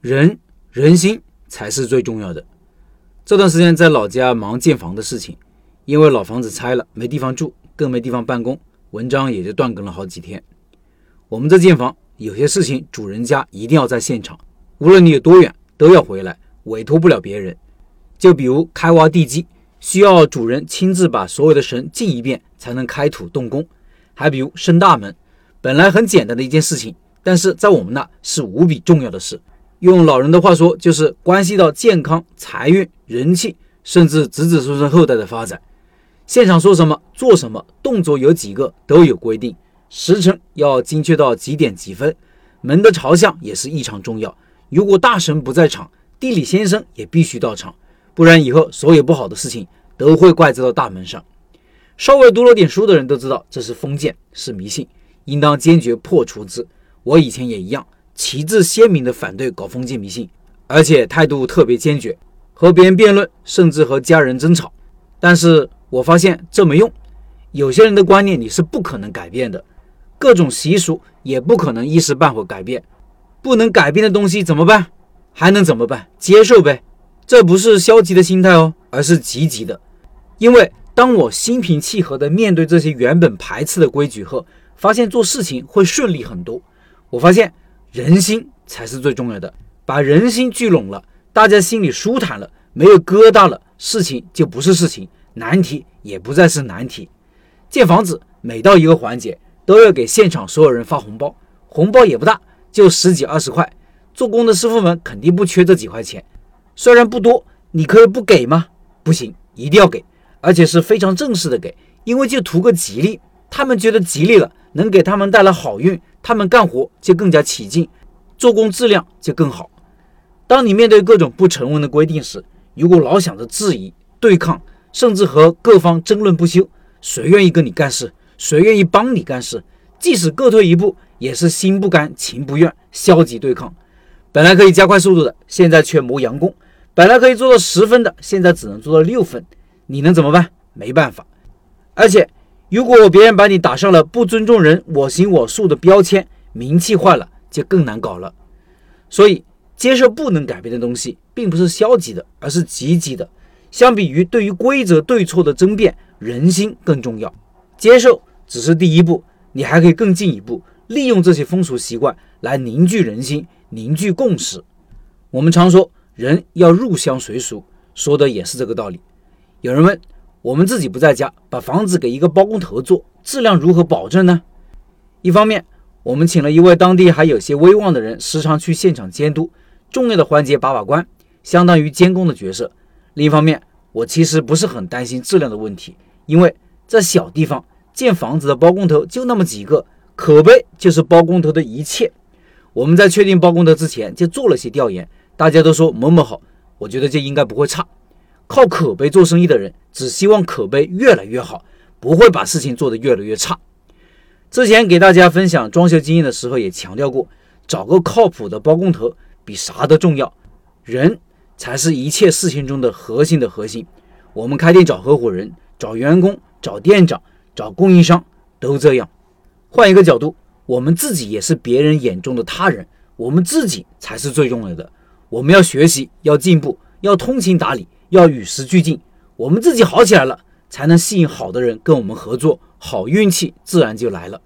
人人心才是最重要的。这段时间在老家忙建房的事情，因为老房子拆了，没地方住，更没地方办公，文章也就断更了好几天。我们这建房有些事情，主人家一定要在现场，无论你有多远，都要回来，委托不了别人。就比如开挖地基，需要主人亲自把所有的绳进一遍，才能开土动工。还比如升大门，本来很简单的一件事情，但是在我们那是无比重要的事。用老人的话说，就是关系到健康、财运、人气，甚至子子孙孙后代的发展。现场说什么做什么，动作有几个都有规定，时辰要精确到几点几分，门的朝向也是异常重要。如果大神不在场，地理先生也必须到场，不然以后所有不好的事情都会怪罪到大门上。稍微读了点书的人都知道，这是封建，是迷信，应当坚决破除之。我以前也一样，旗帜鲜明地反对搞封建迷信，而且态度特别坚决，和别人辩论，甚至和家人争吵。但是我发现这没用，有些人的观念你是不可能改变的，各种习俗也不可能一时半会改变。不能改变的东西怎么办？还能怎么办？接受呗。这不是消极的心态哦，而是积极的，因为。当我心平气和地面对这些原本排斥的规矩后，发现做事情会顺利很多。我发现人心才是最重要的，把人心聚拢了，大家心里舒坦了，没有疙瘩了，事情就不是事情，难题也不再是难题。建房子每到一个环节，都要给现场所有人发红包，红包也不大，就十几二十块。做工的师傅们肯定不缺这几块钱，虽然不多，你可以不给吗？不行，一定要给。而且是非常正式的给，因为就图个吉利，他们觉得吉利了，能给他们带来好运，他们干活就更加起劲，做工质量就更好。当你面对各种不成文的规定时，如果老想着质疑、对抗，甚至和各方争论不休，谁愿意跟你干事？谁愿意帮你干事？即使各退一步，也是心不甘情不愿，消极对抗。本来可以加快速度的，现在却磨洋工；本来可以做到十分的，现在只能做到六分。你能怎么办？没办法。而且，如果别人把你打上了不尊重人、我行我素的标签，名气坏了就更难搞了。所以，接受不能改变的东西，并不是消极的，而是积极的。相比于对于规则对错的争辩，人心更重要。接受只是第一步，你还可以更进一步，利用这些风俗习惯来凝聚人心、凝聚共识。我们常说，人要入乡随俗，说的也是这个道理。有人问：我们自己不在家，把房子给一个包工头做，质量如何保证呢？一方面，我们请了一位当地还有些威望的人，时常去现场监督，重要的环节把把关，相当于监工的角色。另一方面，我其实不是很担心质量的问题，因为在小地方建房子的包工头就那么几个，口碑就是包工头的一切。我们在确定包工头之前就做了些调研，大家都说某某好，我觉得就应该不会差。靠口碑做生意的人，只希望口碑越来越好，不会把事情做得越来越差。之前给大家分享装修经验的时候，也强调过，找个靠谱的包工头比啥都重要。人才是一切事情中的核心的核心。我们开店找合伙人、找员工、找店长、找供应商，都这样。换一个角度，我们自己也是别人眼中的他人，我们自己才是最重要的。我们要学习，要进步，要通情达理。要与时俱进，我们自己好起来了，才能吸引好的人跟我们合作，好运气自然就来了。